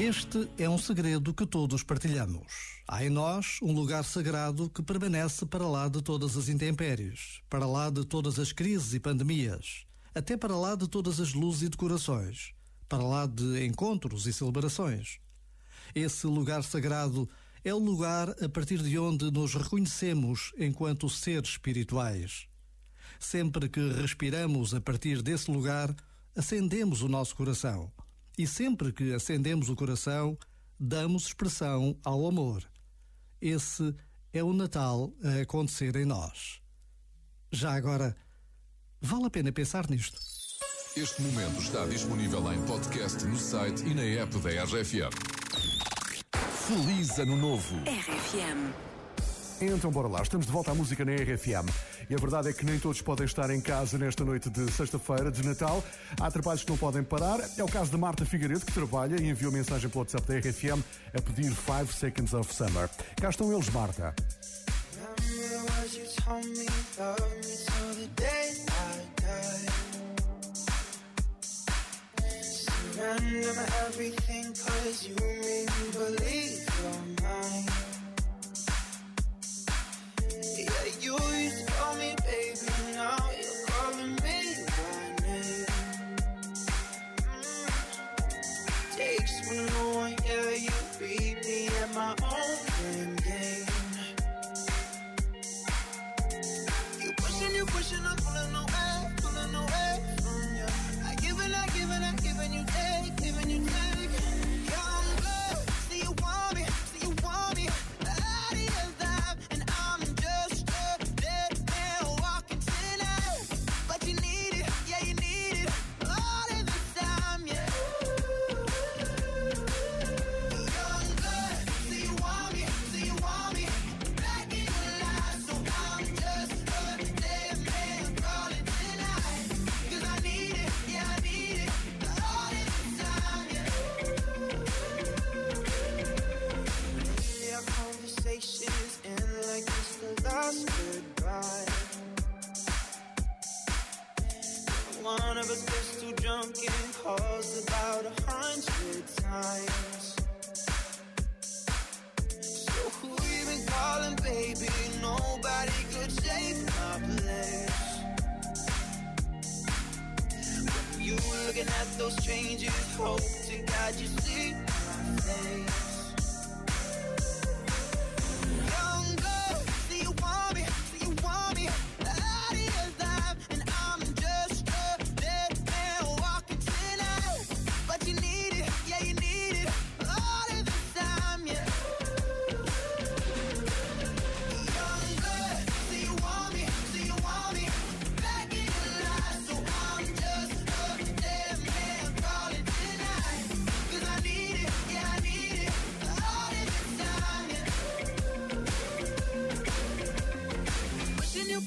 Este é um segredo que todos partilhamos. Há em nós um lugar sagrado que permanece para lá de todas as intempéries, para lá de todas as crises e pandemias, até para lá de todas as luzes e decorações, para lá de encontros e celebrações. Esse lugar sagrado é o lugar a partir de onde nos reconhecemos enquanto seres espirituais. Sempre que respiramos a partir desse lugar, acendemos o nosso coração e sempre que acendemos o coração, damos expressão ao amor. Esse é o Natal a acontecer em nós. Já agora, vale a pena pensar nisto. Este momento está disponível em podcast no site e na app da RFM. Feliz Ano Novo! RFM. Então bora lá, estamos de volta à música na RFM. E a verdade é que nem todos podem estar em casa nesta noite de sexta-feira, de Natal. Há trabalhos que não podem parar. É o caso da Marta Figueiredo, que trabalha e enviou mensagem pelo WhatsApp da RFM a pedir 5 Seconds of Summer. Cá estão eles, Marta. Surrender everything cause you made me believe you're mine no you be. Of us gets too drunk and calls about a hundred times. So who calling, baby? Nobody could my place. When you looking at those strangers, hope to God you.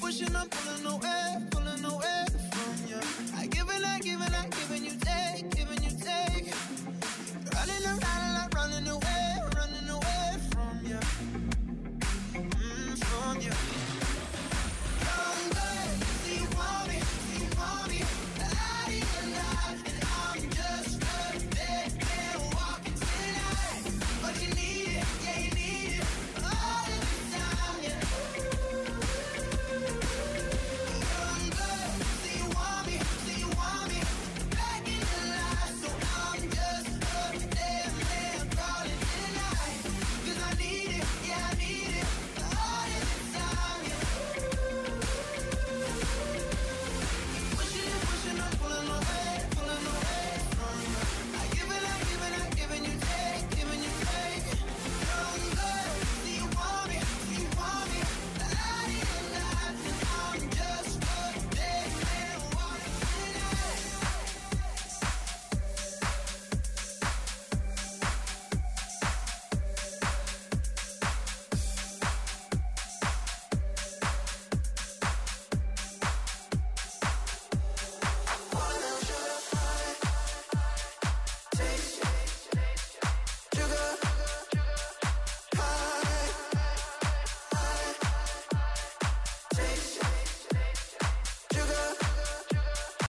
pushing, I'm pulling away, pulling away from you. I give and I give and I give and you.